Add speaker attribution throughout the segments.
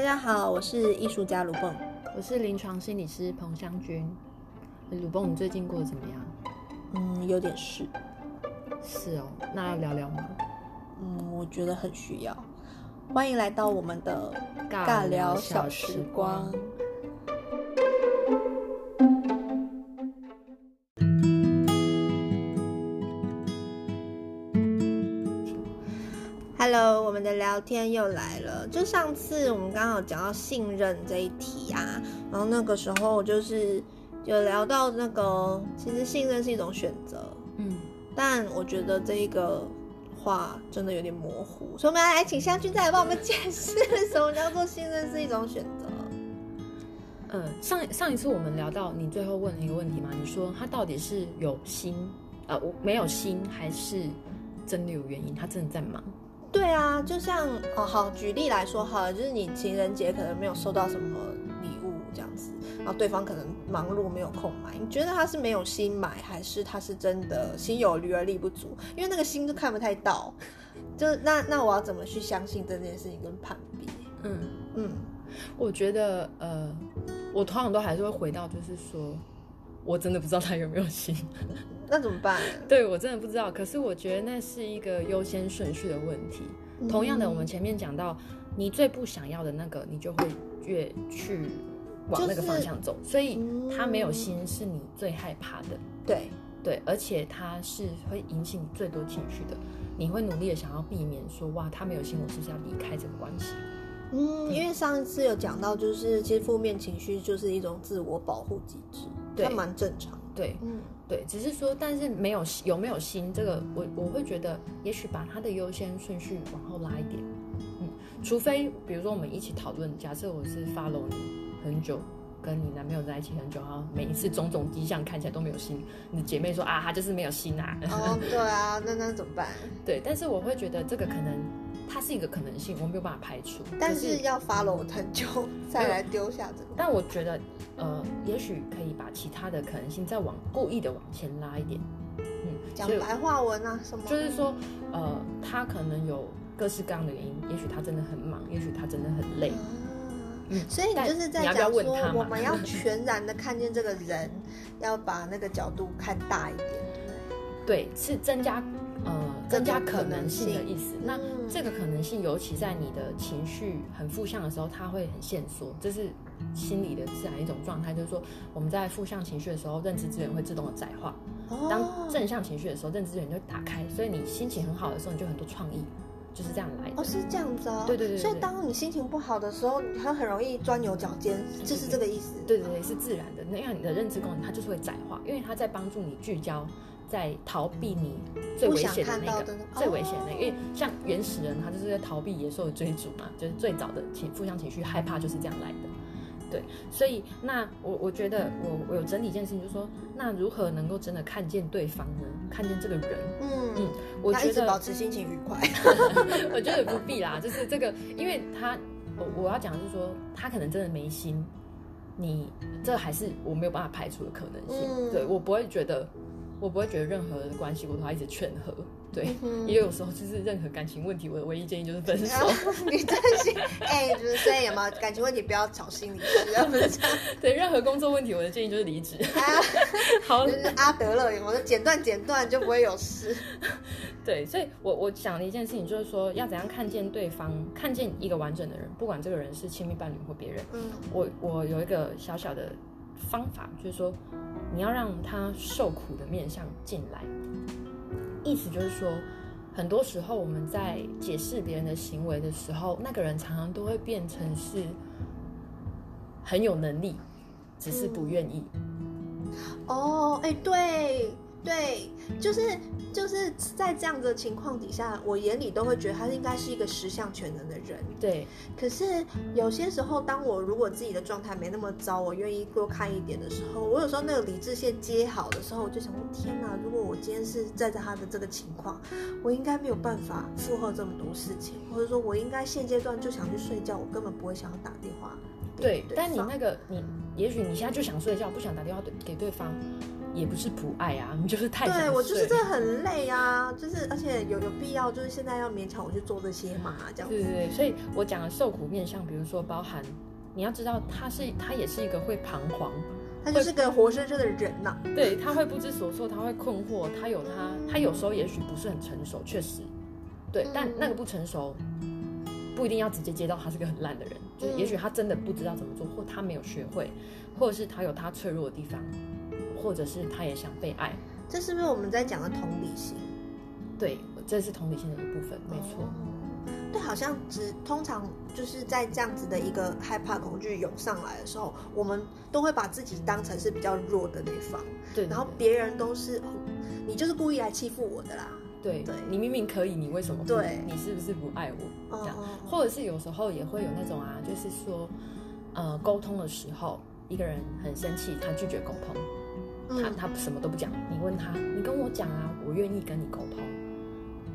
Speaker 1: 大家好，我是艺术家卢蹦。
Speaker 2: 我是临床心理师彭香君。卢蹦，你最近过得怎么样？
Speaker 1: 嗯，有点事。
Speaker 2: 是哦，那要聊聊吗？
Speaker 1: 嗯，我觉得很需要。欢迎来到我们的
Speaker 2: 尬聊
Speaker 1: 小
Speaker 2: 时
Speaker 1: 光聊天又来了。就上次我们刚好讲到信任这一题啊，然后那个时候就是有聊到那个，其实信任是一种选择，
Speaker 2: 嗯，
Speaker 1: 但我觉得这一个话真的有点模糊，所以我们来请湘君再来帮我们解释什么叫做信任是一种选择。
Speaker 2: 嗯，上上一次我们聊到你最后问了一个问题嘛，你说他到底是有心，呃，我没有心，还是真的有原因？他真的在忙？
Speaker 1: 对啊，就像哦，好，举例来说好了，就是你情人节可能没有收到什么礼物这样子，然后对方可能忙碌没有空买，你觉得他是没有心买，还是他是真的心有余而力不足？因为那个心都看不太到，就那那我要怎么去相信这件事情跟判别？
Speaker 2: 嗯，
Speaker 1: 嗯，
Speaker 2: 我觉得呃，我通常都还是会回到，就是说我真的不知道他有没有心。
Speaker 1: 那怎么办？
Speaker 2: 对我真的不知道，可是我觉得那是一个优先顺序的问题。同样的，我们前面讲到，你最不想要的那个，你就会越去往那个方向走。所以他没有心是你最害怕的，
Speaker 1: 对，
Speaker 2: 对，而且他是会引起你最多情绪的。你会努力的想要避免说，哇，他没有心，我是不是要离开这个关系？
Speaker 1: 嗯，因为上一次有讲到，就是其实负面情绪就是一种自我保护机制，
Speaker 2: 对
Speaker 1: 它蛮正常的。
Speaker 2: 对，
Speaker 1: 嗯，
Speaker 2: 对，只是说，但是没有有没有心，这个我我会觉得，也许把他的优先顺序往后拉一点，嗯，除非比如说我们一起讨论，假设我是 follow 你很久，跟你男朋友在一起很久，然后每一次种种迹象看起来都没有心，你的姐妹说啊，他就是没有心啊，
Speaker 1: 哦，对啊，那那怎么办？
Speaker 2: 对，但是我会觉得这个可能它是一个可能性，我没有办法排除，
Speaker 1: 但是要 follow 很久再来丢下这个。
Speaker 2: 但我觉得，呃，也许可以把其他的可能性再往故意的往前拉一点，嗯，
Speaker 1: 讲白话文啊，什么？
Speaker 2: 就是说，呃，他可能有各式各样的原因，也许他真的很忙，也许他真的很累，嗯
Speaker 1: 所以你就是在讲说，我们要全然的看见这个人，要把那个角度看大一点，
Speaker 2: 对，是增加呃增加可能性的意思。那
Speaker 1: 嗯
Speaker 2: 这个可能性，尤其在你的情绪很负向的时候，它会很限缩，这是心理的自然一种状态，就是说我们在负向情绪的时候，认知资源会自动的窄化。当
Speaker 1: 哦
Speaker 2: 正向情绪的时候，认知资源就打开，所以你心情很好的时候，你就很多创意，就是这样来的。
Speaker 1: 哦是这样子哦，
Speaker 2: 对对对对
Speaker 1: 所以当你心情不好的时候，它很很容易钻牛角尖，就是这个意思。
Speaker 2: 对对对，是自然的。那因为你的认知功能它就是会窄化，因为它在帮助你聚焦，在逃避你最危险的那个最危险的那个。
Speaker 1: 哦
Speaker 2: 因为像原始人，他就是在逃避野兽的追逐嘛，就是最早的情负向情绪害怕就是这样来的。对，所以那我我觉得我我有整理一件事情，就是说，那如何能够真的看见对方呢？看见这个人，
Speaker 1: 嗯
Speaker 2: 嗯，我觉得
Speaker 1: 保持心情愉快。
Speaker 2: 我觉得不必啦，就是这个，因为他，我我要讲的是说，他可能真的没心，你这还是我没有办法排除的可能性。
Speaker 1: 嗯
Speaker 2: 对我不会觉得，我不会觉得任何的关系我都要一直劝和。对，
Speaker 1: 嗯
Speaker 2: 也有时候就是任何感情问题，我的唯一建议就是分手。
Speaker 1: 你真心哎，就是所以有没有感情问题不要找心理师，要不是这样。
Speaker 2: 对，任何工作问题，我的建议就是离职。
Speaker 1: 啊，
Speaker 2: 好
Speaker 1: 就，是阿德勒，有没有剪断剪断就不会有事。
Speaker 2: 对，所以我我想的一件事情就是说，要怎样看见对方，看见一个完整的人，不管这个人是亲密伴侣或别人。
Speaker 1: 嗯
Speaker 2: 我我有一个小小的方法，就是说，你要让他受苦的面向进来。意思就是说，很多时候我们在解释别人的行为的时候，那个人常常都会变成是很有能力，只是不愿意。
Speaker 1: 哦，哎，对对，就是就是在这样的情况底下，我眼里都会觉得他应该是一个十项全能的人。
Speaker 2: 对，
Speaker 1: 可是有些时候，当我如果自己的状态没那么糟，我愿意多看一点的时候，我有时候那个理智线接好的时候，我就想我：天哪！如果我今天是站在他的这个情况，我应该没有办法负荷这么多事情，或者说我应该现阶段就想去睡觉，我根本不会想要打电话
Speaker 2: 对，
Speaker 1: 对
Speaker 2: 但你那个你，也许你现在就想睡觉，不想打电话对给对方，也不是不爱啊，你 就是太想
Speaker 1: 对我就是这很累啊，就是而且有有必要，就是现在要勉强我去做这些嘛，这样子。
Speaker 2: 对对对，所以我讲的受苦面相，比如说包含你要知道他是他也是一个会彷徨，
Speaker 1: 他就是个活生生的人呐、
Speaker 2: 对他会不知所措，他会困惑，他有他他有时候也许不是很成熟，确实，对，但
Speaker 1: 嗯
Speaker 2: 那个不成熟不一定要直接接到他是个很烂的人，就是也许他真的不知道怎么做，或他没有学会，或者是他有他脆弱的地方，或者是他也想被爱，
Speaker 1: 这是不是我们在讲的同理心？
Speaker 2: 对，这是同理心的一部分，没错。
Speaker 1: 哦对，好像只通常就是在这样子的一个害怕、恐惧涌上来的时候，我们都会把自己当成是比较弱的那方，
Speaker 2: 对，
Speaker 1: 然后别人都是哦，你就是故意来欺负我的啦。
Speaker 2: 对
Speaker 1: 对
Speaker 2: 你明明可以，你为什么？
Speaker 1: 对
Speaker 2: 你是不是不爱我？这样，
Speaker 1: 哦
Speaker 2: 或者是有时候也会有那种啊，就是说，呃，沟通的时候，一个人很生气，他拒绝沟通，他
Speaker 1: 嗯，
Speaker 2: 他什么都不讲，你问他，你跟我讲啊，我愿意跟你沟通，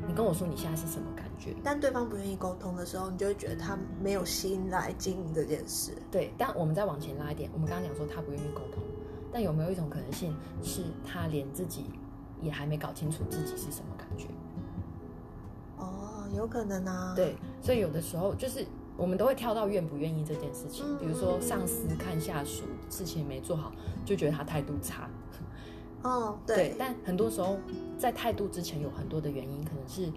Speaker 2: 你跟我说你现在是什么感觉？
Speaker 1: 但对方不愿意沟通的时候，你就会觉得他没有心来经营这件事。
Speaker 2: 对，但我们再往前拉一点，我们刚刚讲说他不愿意沟通，但有没有一种可能性是他连自己也还没搞清楚自己是什么感觉？
Speaker 1: 哦，有可能啊。，
Speaker 2: 对，所以有的时候就是我们都会跳到愿不愿意这件事情，
Speaker 1: 嗯
Speaker 2: 比如说上司看下属事情没做好，就觉得他态度差。
Speaker 1: 哦，
Speaker 2: 对
Speaker 1: 对，，
Speaker 2: 但很多时候在态度之前有很多的原因，可能是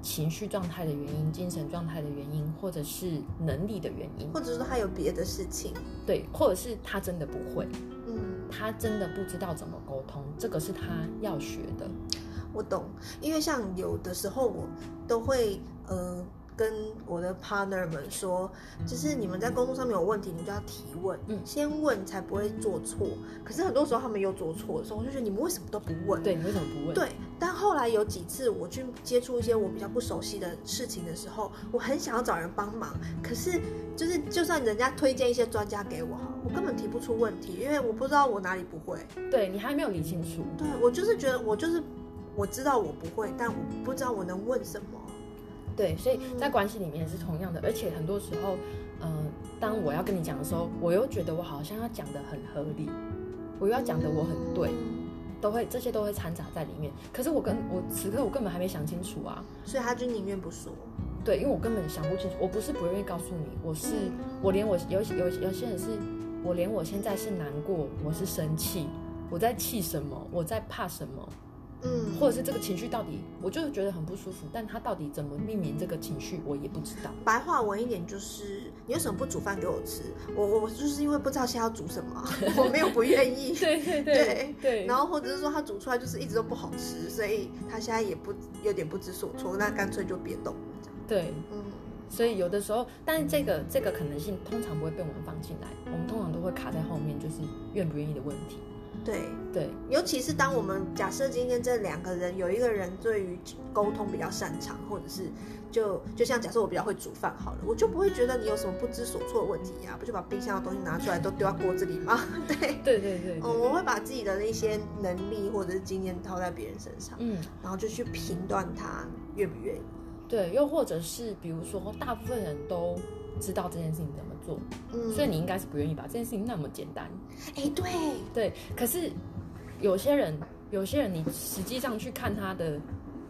Speaker 2: 情绪状态的原因、精神状态的原因，或者是能力的原因，
Speaker 1: 或者说他有别的事情。
Speaker 2: 对，或者是他真的不会，
Speaker 1: 嗯，
Speaker 2: 他真的不知道怎么沟通，这个是他要学的。
Speaker 1: 我懂，因为像有的时候我都会呃跟我的 partner 们说，就是你们在工作上面有问题，你们就要提问，
Speaker 2: 嗯
Speaker 1: 先问才不会做错。可是很多时候他们又做错的时候，我就觉得你们为什么都不问？
Speaker 2: 对，你为什么不问？
Speaker 1: 对，但后来有几次我去接触一些我比较不熟悉的事情的时候，我很想要找人帮忙，可是就是就算人家推荐一些专家给我，我根本提不出问题，因为我不知道我哪里不会。
Speaker 2: 对你还没有理清楚。
Speaker 1: 对我就是觉得我就是我知道我不会，但我不知道我能问什么。
Speaker 2: 对，所以在关系里面也是同样的，而且很多时候，呃，当我要跟你讲的时候，我又觉得我好像要讲的很合理，我又要讲的我很对，都会这些都会掺杂在里面。可是我跟我此刻我根本还没想清楚啊，
Speaker 1: 所以他就宁愿不说。
Speaker 2: 对，因为我根本想不清楚，我不是不愿意告诉你，我是我连我有有有些人是，我连我现在是难过，我是生气，我在气什么，我在怕什么，
Speaker 1: 嗯，
Speaker 2: 或者是这个情绪到底，我就是觉得很不舒服，但他到底怎么避免这个情绪，我也不知道。
Speaker 1: 白话文一点就是，你为什么不煮饭给我吃？我我我就是因为不知道现在要煮什么啊，我没有不愿意。
Speaker 2: 对对
Speaker 1: 对
Speaker 2: 对
Speaker 1: 然后或者是说他煮出来就是一直都不好吃，所以他现在也不有点不知所措，那干脆就别动。
Speaker 2: 对，
Speaker 1: 嗯，
Speaker 2: 所以有的时候，但是这个这个可能性通常不会被我们放进来，我们通常都会卡在后面，就是愿不愿意的问题。
Speaker 1: 对，
Speaker 2: 对
Speaker 1: 尤其是当我们假设今天这两个人有一个人对于沟通比较擅长，或者是就就像假设我比较会煮饭好了，我就不会觉得你有什么不知所措的问题呀、不就把冰箱的东西拿出来都丢到锅子里吗？对。
Speaker 2: 对对对
Speaker 1: 嗯，我会把自己的那些能力或者是经验套在别人身上，
Speaker 2: 嗯，
Speaker 1: 然后就去评断他愿不愿意。
Speaker 2: 对，又或者是比如说，大部分人都知道这件事情怎么做，
Speaker 1: 嗯，
Speaker 2: 所以你应该是不愿意把这件事情那么简单。
Speaker 1: 哎，对，
Speaker 2: 对，可是有些人，有些人你实际上去看他的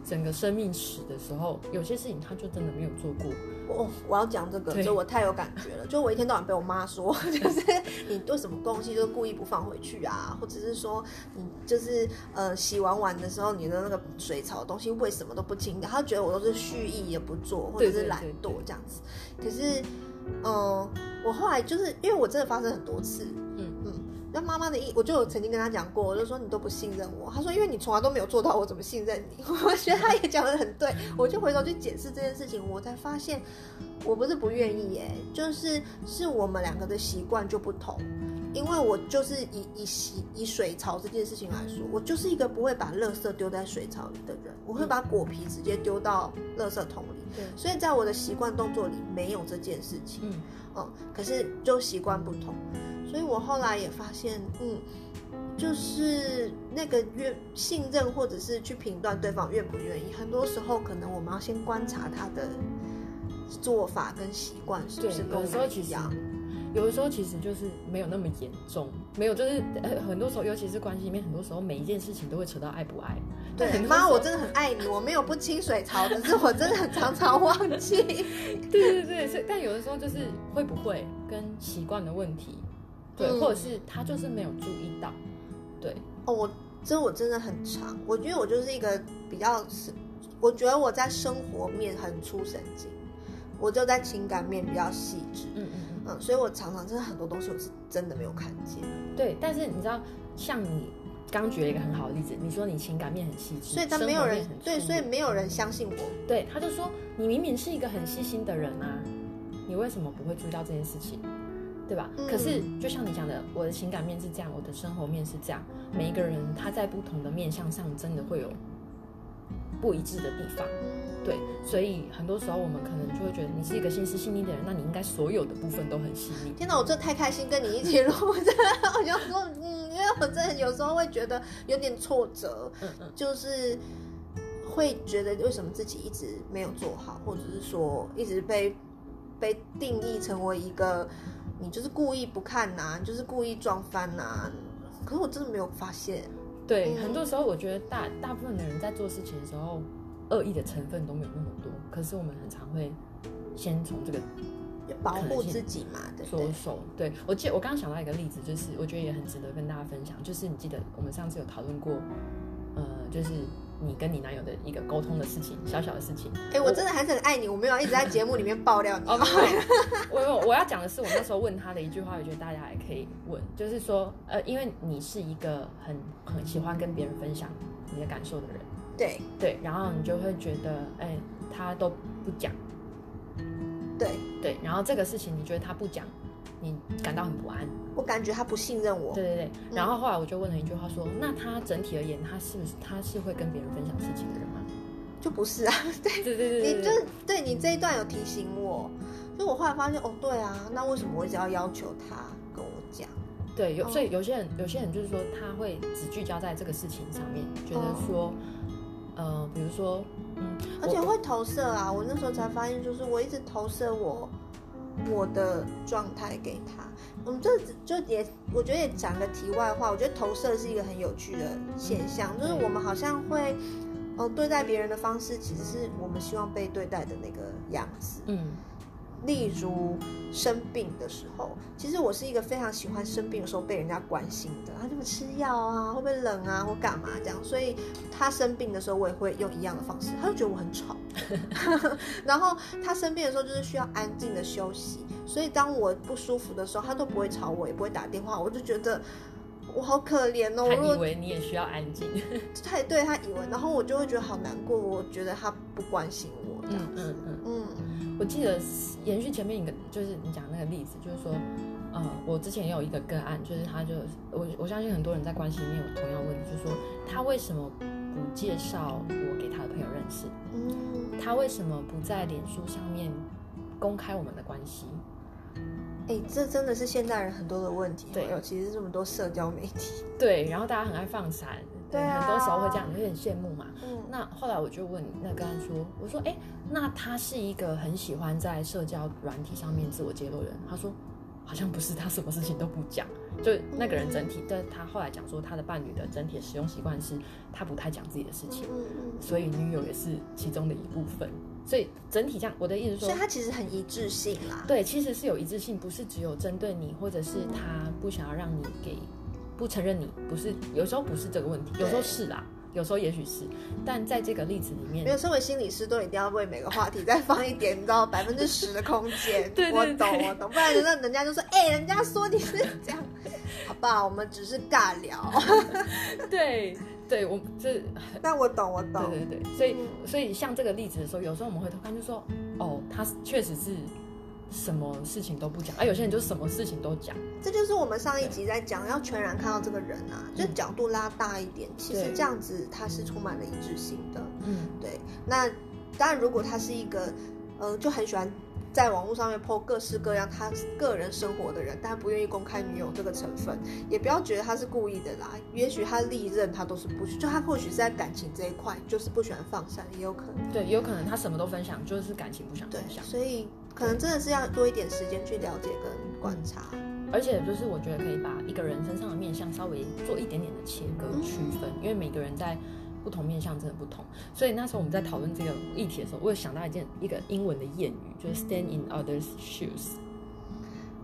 Speaker 2: 整个生命史的时候，有些事情他就真的没有做过。
Speaker 1: 我我要讲这个，就我太有感觉了。就我一天到晚被我妈说，就是你对什么东西就是故意不放回去啊，或者是说你就是呃洗完碗的时候你的那个水槽的东西为什么都不清理？她觉得我都是蓄意也不做，或者是懒惰这样子。可是，嗯、我后来就是因为我真的发生很多次。他妈妈的意，我就曾经跟他讲过，我就说你都不信任我。他说因为你从来都没有做到，我怎么信任你？我觉得他也讲的很对，我就回头去解释这件事情，我才发现我不是不愿意耶，就是是我们两个的习惯就不同。因为我就是以以洗以水槽这件事情来说，我就是一个不会把垃圾丢在水槽里的人，我会把果皮直接丢到垃圾桶里。
Speaker 2: 对，
Speaker 1: 所以在我的习惯动作里没有这件事情。
Speaker 2: 嗯，
Speaker 1: 嗯，可是就习惯不同，所以我后来也发现，嗯，就是那个愿信任或者是去评断对方愿不愿意，很多时候可能我们要先观察他的做法跟习惯是不，是跟我一样。
Speaker 2: 有的时候其实就是没有那么严重，没有就是呃很多时候，尤其是关系里面，很多时候每一件事情都会扯到爱不爱。
Speaker 1: 对，妈，我真的很爱你，我没有不清水槽，可是我真的很常常忘记。
Speaker 2: 对对对，所以但有的时候就是会不会跟习惯的问题，对，或者是他就是没有注意到，对。
Speaker 1: 哦，我这我真的很长，我觉得我就是一个比较是，我觉得我在生活面很粗神经，我就在情感面比较细致。嗯嗯。嗯，所以我常常真的很多东西我是真的没有看见。
Speaker 2: 对，但是你知道，像你刚举了一个很好的例子，你说你情感面很细致，
Speaker 1: 所以他没有人对，所以没有人相信我。
Speaker 2: 对，他就说你明明是一个很细心的人啊，你为什么不会注意到这件事情？对吧？可是就像你讲的，我的情感面是这样，我的生活面是这样，每一个人他在不同的面向上，真的会有不一致的地方。对，所以很多时候我们可能就会觉得你是一个心思细腻的人，那你应该所有的部分都很细腻。
Speaker 1: 天哪，我真的太开心跟你一起录，真的，我就说，嗯，因为我真的有时候会觉得有点挫折，嗯嗯，就是会觉得为什么自己一直没有做好，或者是说一直被被定义成为一个你就是故意不看呐，就是故意撞翻呐，可是我真的没有发现。
Speaker 2: 对，很多时候我觉得大大部分的人在做事情的时候。恶意的成分都没有那么多，可是我们很常会先从这个
Speaker 1: 保护自己嘛，
Speaker 2: 着手。对我记，我刚刚想到一个例子，就是我觉得也很值得跟大家分享，就是你记得我们上次有讨论过，呃，就是你跟你男友的一个沟通的事情，小小的事情。
Speaker 1: 哎，我真的还是很爱你，我没有一直在节目里面 爆料你。
Speaker 2: 我我要讲的是，我那时候问他的一句话，我觉得大家也可以问，就是说，呃，因为你是一个很很喜欢跟别人分享你的感受的人。
Speaker 1: 对。
Speaker 2: 对，然后你就会觉得，哎，他都不讲，
Speaker 1: 对。
Speaker 2: 对，然后这个事情你觉得他不讲，你感到很不安，
Speaker 1: 我感觉他不信任我，
Speaker 2: 对对对，然后后来我就问了一句话，说，那他整体而言，他是不是他是会跟别人分享事情的人吗？
Speaker 1: 就不是啊，对
Speaker 2: 对对对，
Speaker 1: 你就对你这一段有提醒我，就我后来发现，哦，对啊，那为什么我一直要要求他跟我讲？
Speaker 2: 对，有所以有些人有些人就是说他会只聚焦在这个事情上面，觉得说。呃，比如说，
Speaker 1: 嗯，而且会投射啊。我那时候才发现，就是我一直投射我我的状态给他。我们这就也，我觉得也讲个题外话。我觉得投射是一个很有趣的现象，就是我们好像会，呃，对待别人的方式，其实是我们希望被对待的那个样子。嗯。例如生病的时候，其实我是一个非常喜欢生病的时候被人家关心的。他就会吃药啊，会不会冷啊，或干嘛这样。所以他生病的时候，我也会用一样的方式。他就觉得我很吵。然后他生病的时候，就是需要安静的休息。所以当我不舒服的时候，他都不会吵我，也不会打电话。我就觉得我好可怜哦。
Speaker 2: 他以为你也需要安静。
Speaker 1: 他也对他以为，然后我就会觉得好难过。我觉得他不关心我这样子。嗯
Speaker 2: 嗯嗯。我记得延续前面一个，就是你讲那个例子，就是说，呃，我之前也有一个个案，就是他就我我相信很多人在关系里面有同样问题，就是说他为什么不介绍我给他的朋友认识？嗯，他为什么不在脸书上面公开我们的关系？
Speaker 1: 哎，这真的是现代人很多的问题。对，尤其是这么多社交媒体。
Speaker 2: 对，然后大家很爱放闪。对，很多时候会这样，有点羡慕嘛。嗯，那后来我就问那个人说：“我说，哎，那他是一个很喜欢在社交软体上面自我揭露的人。”他说：“好像不是，他什么事情都不讲。就那个人整体，但他后来讲说，他的伴侣的整体使用习惯是，他不太讲自己的事情。嗯嗯，所以女友也是其中的一部分。所以整体这样，我的意思说，
Speaker 1: 所以他其实很一致性啦。
Speaker 2: 对，其实是有一致性，不是只有针对你，或者是他不想要让你给。”不承认你不是，有时候不是这个问题，有时候是啦，有时候也许是，但在这个例子里面，
Speaker 1: 没有身为心理师都一定要为每个话题再放一点，你知道百分之十的空间。
Speaker 2: 对
Speaker 1: 我懂，我懂，不然人人家就说，哎，人家说你是这样，好吧？我们只是尬聊。
Speaker 2: 对，对我这，
Speaker 1: 但我懂，我懂。
Speaker 2: 对对对，所以所以像这个例子的时候，有时候我们会偷看，就说，哦，他确实是。什么事情都不讲，而有些人就什么事情都讲。
Speaker 1: 这就是我们上一集在讲，要全然看到这个人啊，就角度拉大一点。其实这样子他是充满了一致性的。嗯，对。那当然，如果他是一个，呃，就很喜欢在网络上面 po 各式各样他个人生活的人，但不愿意公开女友这个成分，也不要觉得他是故意的啦。也许他历任他都是不，就他或许是在感情这一块就是不喜欢放闪，也有可能。
Speaker 2: 对，也有可能他什么都分享，就是感情不想分享。
Speaker 1: 所以。可能真的是要多一点时间去了解跟观察。
Speaker 2: 而且就是我觉得可以把一个人身上的面相稍微做一点点的切割区分，因为每个人在不同面相真的不同。所以那时候我们在讨论这个议题的时候，我有想到一件一个英文的谚语，就是 “stand in others' shoes”，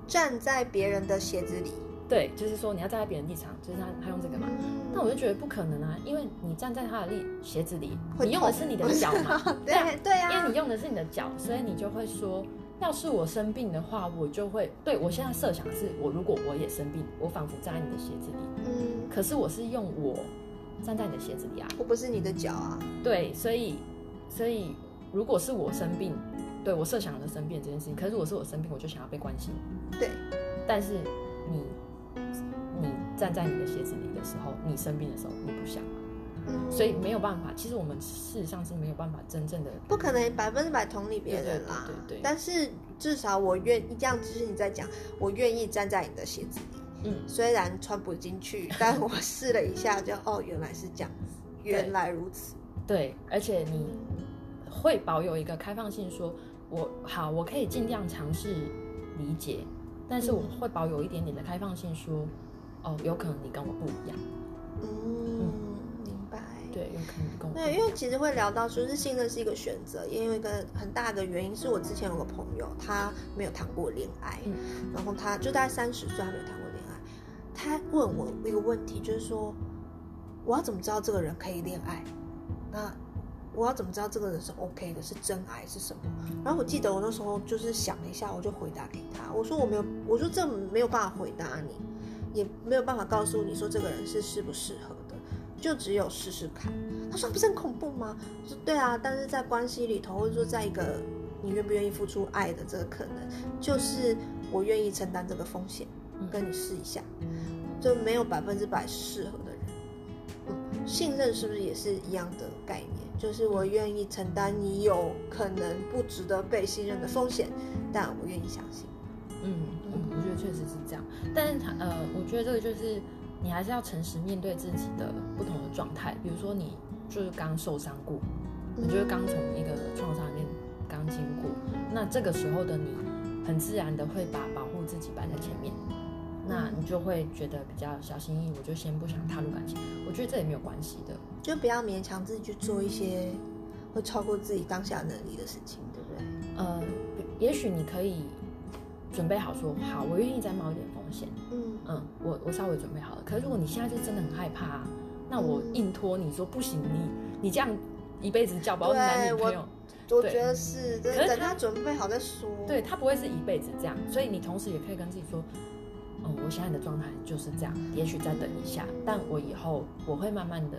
Speaker 1: 站在别人的鞋子里。
Speaker 2: 对，就是说你要站在别人立场，就是他他用这个嘛。那我就觉得不可能啊，因为你站在他的立鞋子里，你用的是你的脚嘛，
Speaker 1: 对对啊，
Speaker 2: 因为你用的是你的脚，所以你就会说。要是我生病的话，我就会对我现在设想是，我如果我也生病，我仿佛站在你的鞋子里，嗯，可是我是用我站在你的鞋子里啊，
Speaker 1: 我不是你的脚啊，
Speaker 2: 对，所以所以如果是我生病，对我设想的生病这件事情，可是我是我生病，我就想要被关心，
Speaker 1: 对，
Speaker 2: 但是你你站在你的鞋子里的时候，你生病的时候，你不想。所以没有办法，其实我们事实上是没有办法真正的，
Speaker 1: 不可能百分之百同理别人啦。
Speaker 2: 对对。
Speaker 1: 但是至少我愿意这样，只是你在讲，我愿意站在你的鞋子里。嗯。虽然穿不进去，但我试了一下，就哦，原来是这样子，原来如此。
Speaker 2: 对，而且你会保有一个开放性，说我好，我可以尽量尝试理解，但是我会保有一点点的开放性，说哦，有可能你跟我不一样。嗯。对，有可能。
Speaker 1: 对，因为其实会聊到说是信任是一个选择，因为一个很大的原因是我之前有个朋友，他没有谈过恋爱，然后他就大概三十岁还没有谈过恋爱，他问我一个问题，就是说我要怎么知道这个人可以恋爱？那我要怎么知道这个人是 OK 的，是真爱是什么？然后我记得我那时候就是想了一下，我就回答给他，我说我没有，我说这没有办法回答你，也没有办法告诉你说这个人是适不适合。就只有试试看。他说不是很恐怖吗？我说对啊，但是在关系里头，或者说在一个你愿不愿意付出爱的这个可能，就是我愿意承担这个风险，跟你试一下，就没有百分之百适合的人。嗯，信任是不是也是一样的概念？就是我愿意承担你有可能不值得被信任的风险，但我愿意相信。
Speaker 2: 嗯，我觉得确实是这样。但是他呃，我觉得这个就是。你还是要诚实面对自己的不同的状态，比如说你就是刚受伤过，你就是刚从一个创伤里面刚经过，那这个时候的你，很自然的会把保护自己摆在前面，那你就会觉得比较小心翼翼，我就先不想踏入感情。我觉得这也没有关系的，
Speaker 1: 就不要勉强自己去做一些会超过自己当下能力的事情，对不对？
Speaker 2: 呃，也许你可以。准备好说好，我愿意再冒一点风险。嗯嗯，我我稍微准备好了。可是如果你现在就真的很害怕，那我硬拖你说不行，你你这样一辈子叫不到男女朋友，
Speaker 1: 我觉得是，可是等他准备好再说。
Speaker 2: 对他不会是一辈子这样，所以你同时也可以跟自己说，嗯，我现在的状态就是这样，也许再等一下，但我以后我会慢慢的。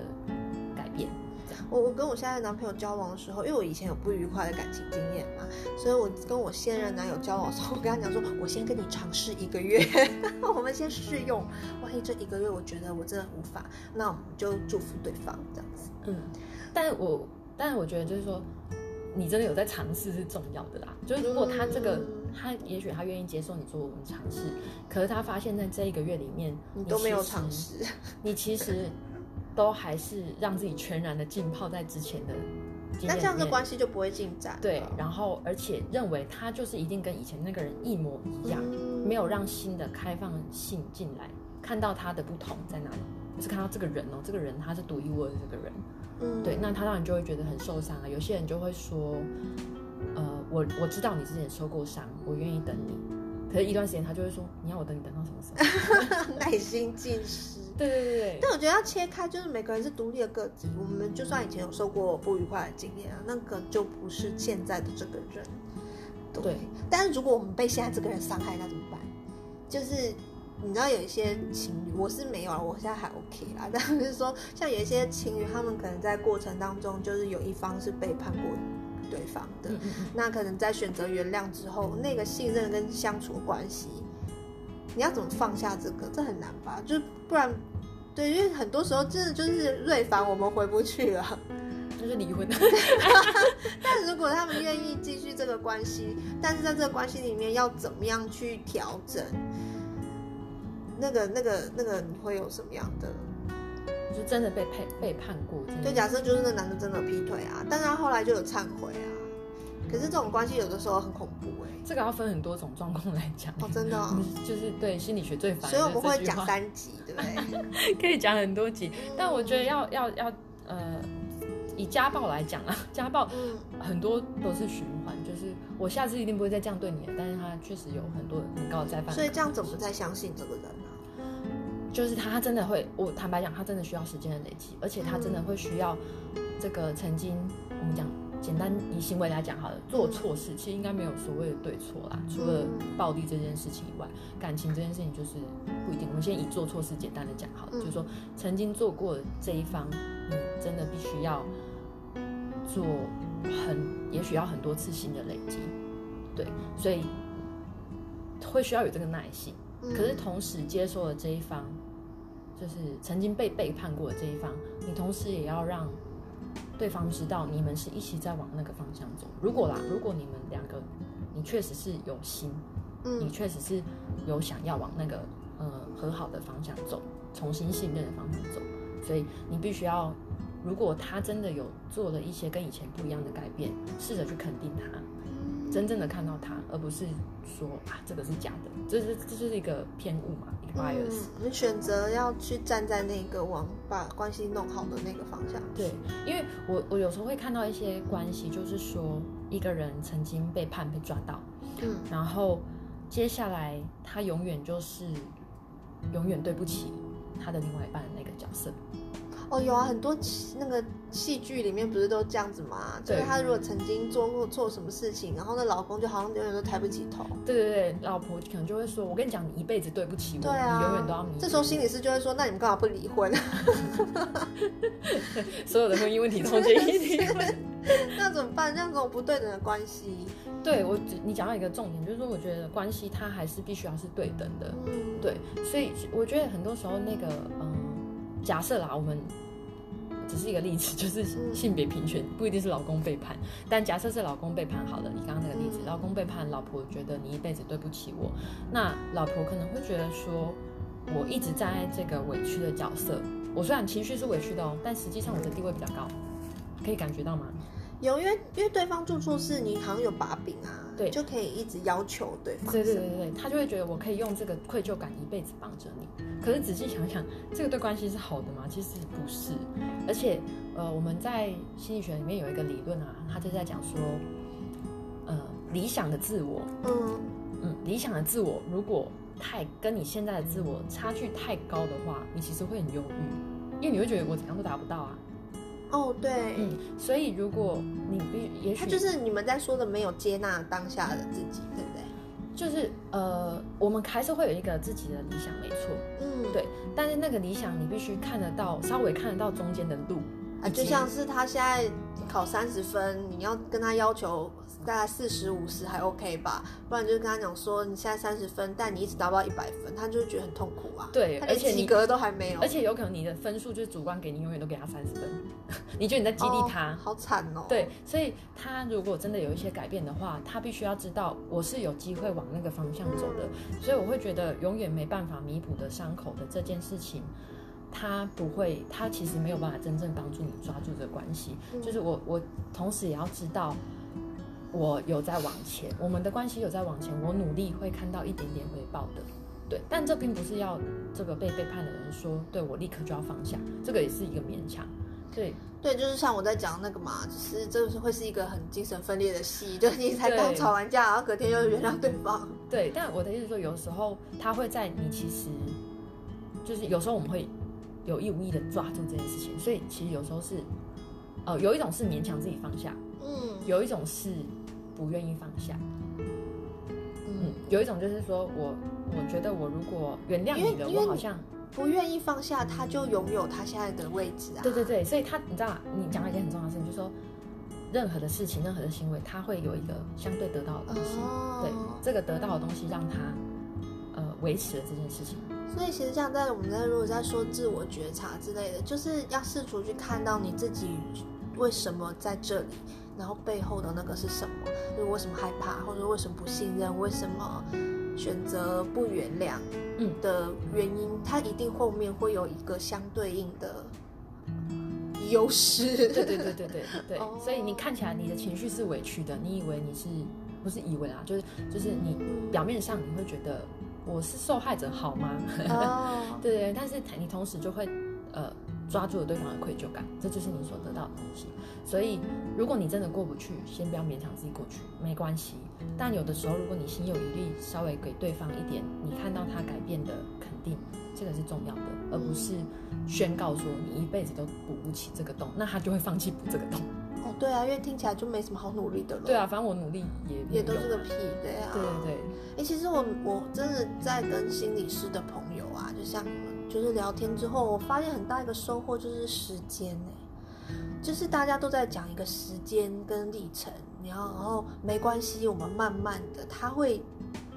Speaker 1: 我我跟我现在的男朋友交往的时候，因为我以前有不愉快的感情经验嘛，所以我跟我现任男友交往的时候，我跟他讲说，我先跟你尝试一个月，我们先试用，万一这一个月我觉得我真的无法，那我们就祝福对方这样子。
Speaker 2: 嗯，但我但是我觉得就是说，你真的有在尝试是重要的啦。就是如果他这个他也许他愿意接受你做我们尝试，可是他发现在这一个月里面
Speaker 1: 你都没有尝试，
Speaker 2: 你其实。都还是让自己全然的浸泡在之前的，
Speaker 1: 那这样的关系就不会进展。
Speaker 2: 对，然后而且认为他就是一定跟以前那个人一模一样，没有让新的开放性进来，看到他的不同在哪里，是看到这个人哦，这个人他是独一无二的这个人。嗯，对，那他当然就会觉得很受伤啊。有些人就会说，呃，我我知道你之前受过伤，我愿意等你。可是，一段时间他就会说，你要我等你等到什么时
Speaker 1: 候？耐心尽失。
Speaker 2: 对对对对，
Speaker 1: 但我觉得要切开，就是每个人是独立的个体。我们就算以前有受过不愉快的经验啊，那个就不是现在的这个人。对，但是如果我们被现在这个人伤害，那怎么办？就是你知道有一些情侣，我是没有啊，我现在还 OK 啦。但是说，像有一些情侣，他们可能在过程当中，就是有一方是背叛过对方的，那可能在选择原谅之后，那个信任跟相处关系。你要怎么放下这个？这很难吧？就不然，对，因为很多时候真的就是瑞凡，我们回不去了，
Speaker 2: 就是离婚。
Speaker 1: 但如果他们愿意继续这个关系，但是在这个关系里面要怎么样去调整？那个、那个、那个，你会有什么样的？
Speaker 2: 就真的被背背叛过？
Speaker 1: 对假设就是那男的真的劈腿啊，但是他后来就有忏悔啊。可是这种关系有的时候很恐怖哎、
Speaker 2: 这个要分很多种状况来讲。
Speaker 1: 哦，真的
Speaker 2: 就是对心理学最烦
Speaker 1: 所以我们会讲三集，对不对？
Speaker 2: 可以讲很多集，但我觉得要要要呃，以家暴来讲啊，家暴
Speaker 1: 嗯。
Speaker 2: 很多都是循环，就是我下次一定不会再这样对你了，但是他确实有很多很高的再犯
Speaker 1: 所以这样怎么再相信这个人呢、
Speaker 2: 就是他真的会，我坦白讲，他真的需要时间的累积，而且他真的会需要这个曾经我们讲简单以行为来讲好了，做错事，其实应该没有所谓的对错啦，除了暴力这件事情以外，感情这件事情就是不一定。我们先以做错事简单的讲好了，
Speaker 1: 嗯
Speaker 2: 就是说曾经做过的这一方，你真的必须要做很，也许要很多次新的累积，对，所以会需要有这个耐心。
Speaker 1: 嗯
Speaker 2: 可是同时接受了这一方，就是曾经被背叛过的这一方，你同时也要让对方知道你们是一起在往那个方向走。如果啦，如果你们两个，你确实是有心，嗯你
Speaker 1: 嗯
Speaker 2: 确实是有想要往那个呃和好的方向走，重新信任的方向走，所以你必须要，如果他真的有做了一些跟以前不一样的改变，试着去肯定他，真正的看到他，而不是说啊这个是假的，这是这就是一个偏误嘛，一个 bias。
Speaker 1: 嗯，你选择要去站在那个往把关系弄好的那个方向。
Speaker 2: 对，因为我我有时候会看到一些关系，就是说一个人曾经被判被抓到，
Speaker 1: 嗯
Speaker 2: 然后接下来他永远就是永远对不起他的另外一半的那个角色。
Speaker 1: 哦，有啊，很多那个戏剧里面不是都这样子吗？就是她如果曾经做过错什么事情，然后那老公就好像永远都抬不起头。
Speaker 2: 对对对，老婆可能就会说：“我跟你讲，你一辈子对不起我，
Speaker 1: 对啊，
Speaker 2: 你永远都要弥补。”
Speaker 1: 这时候心理师就会说：“那你们干嘛不离婚？
Speaker 2: 所有的婚姻问题从这一离婚。
Speaker 1: 那怎么办？这样这种不对等的关系，
Speaker 2: 对我，你讲到一个重点，就是说，我觉得关系它还是必须要是对等的。
Speaker 1: 嗯，
Speaker 2: 对，所以我觉得很多时候那个，嗯，假设啦，我们只是一个例子，就是
Speaker 1: 嗯。
Speaker 2: 性别平权不一定是老公背叛，但假设是老公背叛好了，你刚刚那个例子，
Speaker 1: 嗯。
Speaker 2: 老公背叛，老婆觉得你一辈子对不起我，那老婆可能会觉得说，我一直站在这个委屈的角色，我虽然情绪是委屈的哦，但实际上我的地位比较高，可以感觉到吗？
Speaker 1: 有，因为因为对方做错事，你好像有把柄啊，
Speaker 2: 对
Speaker 1: 就可以一直要求对方。
Speaker 2: 对对对对，他就会觉得我可以用这个愧疚感一辈子绑着你。可是仔细想想，这个对关系是好的吗？其实不是。而且，呃，我们在心理学里面有一个理论啊，他就在讲说，呃，理想的自我，
Speaker 1: 嗯
Speaker 2: 嗯，理想的自我如果太跟你现在的自我差距太高的话，你其实会很忧郁，因为你会觉得我怎样都达不到啊。
Speaker 1: 哦对，
Speaker 2: 嗯，所以如果你必也许
Speaker 1: 他就是你们在说的没有接纳当下的自己，对不对？
Speaker 2: 就是呃，我们还是会有一个自己的理想，没错。
Speaker 1: 嗯，
Speaker 2: 对但是那个理想，你必须看得到，稍微看得到中间的路
Speaker 1: 啊，就像是他现在考三十分，你要跟他要求大概四十五十还 OK 吧，不然就是跟他讲说你现在三十分，但你一直达不到一百分，他就会觉得很痛苦啊。
Speaker 2: 对，
Speaker 1: 他
Speaker 2: 而且你，
Speaker 1: 格都还没有，
Speaker 2: 而且有可能你的分数就是主观给你，永远都给他三十分，你觉得你在激励他。
Speaker 1: 哦好惨哦。
Speaker 2: 对，所以他如果真的有一些改变的话，他必须要知道我是有机会往那个方向走的，所以我会觉得永远没办法弥补的伤口的这件事情，他不会，他其实没有办法真正帮助你抓住这个关系。
Speaker 1: 嗯
Speaker 2: 就是我，我同时也要知道，我有在往前，我们的关系有在往前，我努力会看到一点点回报的。对，但这并不是要这个被背叛的人说，对我立刻就要放下，这个也是一个勉强。对，
Speaker 1: 对，就是像我在讲那个嘛，就是这是会是一个很精神分裂的戏，就是你才
Speaker 2: 对
Speaker 1: 刚吵完架，然后隔天又原谅对方。
Speaker 2: 对，但我的意思说，有时候他会在你其实就是有时候我们会有意无意的抓住这件事情，所以其实有时候是呃有一种是勉强自己放下，
Speaker 1: 嗯
Speaker 2: 有一种是不愿意放下，嗯。
Speaker 1: 嗯，，
Speaker 2: 有一种就是说我我觉得我如果原谅你了，
Speaker 1: 因为因为你
Speaker 2: 我好像
Speaker 1: 不愿意放下，他就拥有他现在的位置啊。
Speaker 2: 对对对，所以他你知道你讲了一件很重要的事情，就是说任何的事情、任何的行为，他会有一个相对得到的东西，
Speaker 1: 哦。
Speaker 2: 对这个得到的东西让他呃维持了这件事情。
Speaker 1: 所以其实像在我们在如果在说自我觉察之类的，就是要试图去看到你自己为什么在这里，然后背后的那个是什么，就是为什么害怕，或者为什么不信任，为什么选择不原谅，
Speaker 2: 嗯
Speaker 1: 的原因，它一定后面会有一个相对应的优势。
Speaker 2: 对对对对对对，
Speaker 1: 哦
Speaker 2: 所以你看起来你的情绪是委屈的，你以为你是不是以为啊，就是就是你
Speaker 1: 嗯
Speaker 2: 表面上你会觉得我是受害者好吗？
Speaker 1: 哦，
Speaker 2: 对 对，但是你同时就会呃抓住了对方的愧疚感，这就是你所得到的东西。所以如果你真的过不去，先不要勉强自己过去，没关系。但有的时候，如果你心有余力，稍微给对方一点你看到他改变的肯定，这个是重要的，而不是宣告说你一辈子都补不起这个洞，那他就会放弃补这个洞。
Speaker 1: 哦，对啊，因为听起来就没什么好努力的了。
Speaker 2: 对啊，反正我努力也
Speaker 1: 也都是个屁，对啊。
Speaker 2: 对对对，
Speaker 1: 哎、其实我我真的在跟心理师的朋友啊，就像你们就是聊天之后，我发现很大一个收获就是时间哎、就是大家都在讲一个时间跟历程，然后没关系，我们慢慢的他会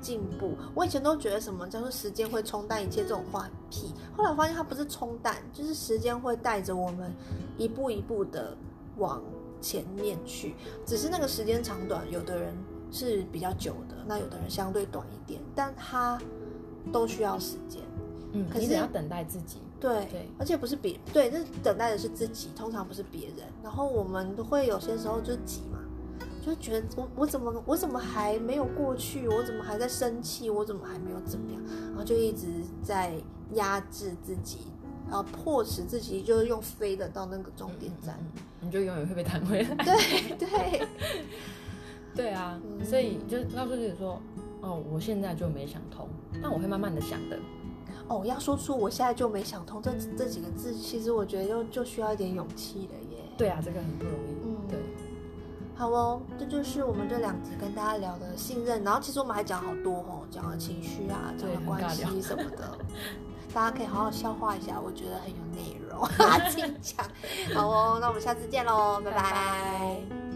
Speaker 1: 进步。我以前都觉得什么叫做时间会冲淡一切这种话屁，后来发现它不是冲淡，就是时间会带着我们一步一步的往前面去，只是那个时间长短，有的人是比较久的，那有的人相对短一点，但它都需要时间。
Speaker 2: 嗯，
Speaker 1: 可是
Speaker 2: 你得要等待自己。
Speaker 1: 对，
Speaker 2: 对
Speaker 1: 而且不是别对，那等待的是自己，通常不是别人。然后我们都会有些时候就是急嘛，就觉得我我怎么我怎么还没有过去，我怎么还在生气，我怎么还没有怎么样，然后就一直在压制自己，然后迫使自己就是用飞的到那个终点站。
Speaker 2: 嗯，嗯你就永远会被弹回来。
Speaker 1: 对 对，
Speaker 2: 对啊，
Speaker 1: 嗯
Speaker 2: 所以就是告诉自己说，哦，我现在就没想通，但我会慢慢的想的。
Speaker 1: 哦，要说出我现在就没想通这这几个字，其实我觉得就就需要一点勇气了耶。
Speaker 2: 对啊，这个很不容易。
Speaker 1: 嗯
Speaker 2: 对，
Speaker 1: 好哦，这就是我们这两集跟大家聊的信任，然后其实我们还讲好多哦，讲了情绪啊，讲
Speaker 2: 对
Speaker 1: 了关系什么的，大家可以好好消化一下，我觉得很有内容，自己讲。好哦，那我们下次见喽，拜
Speaker 2: 拜
Speaker 1: 拜
Speaker 2: 拜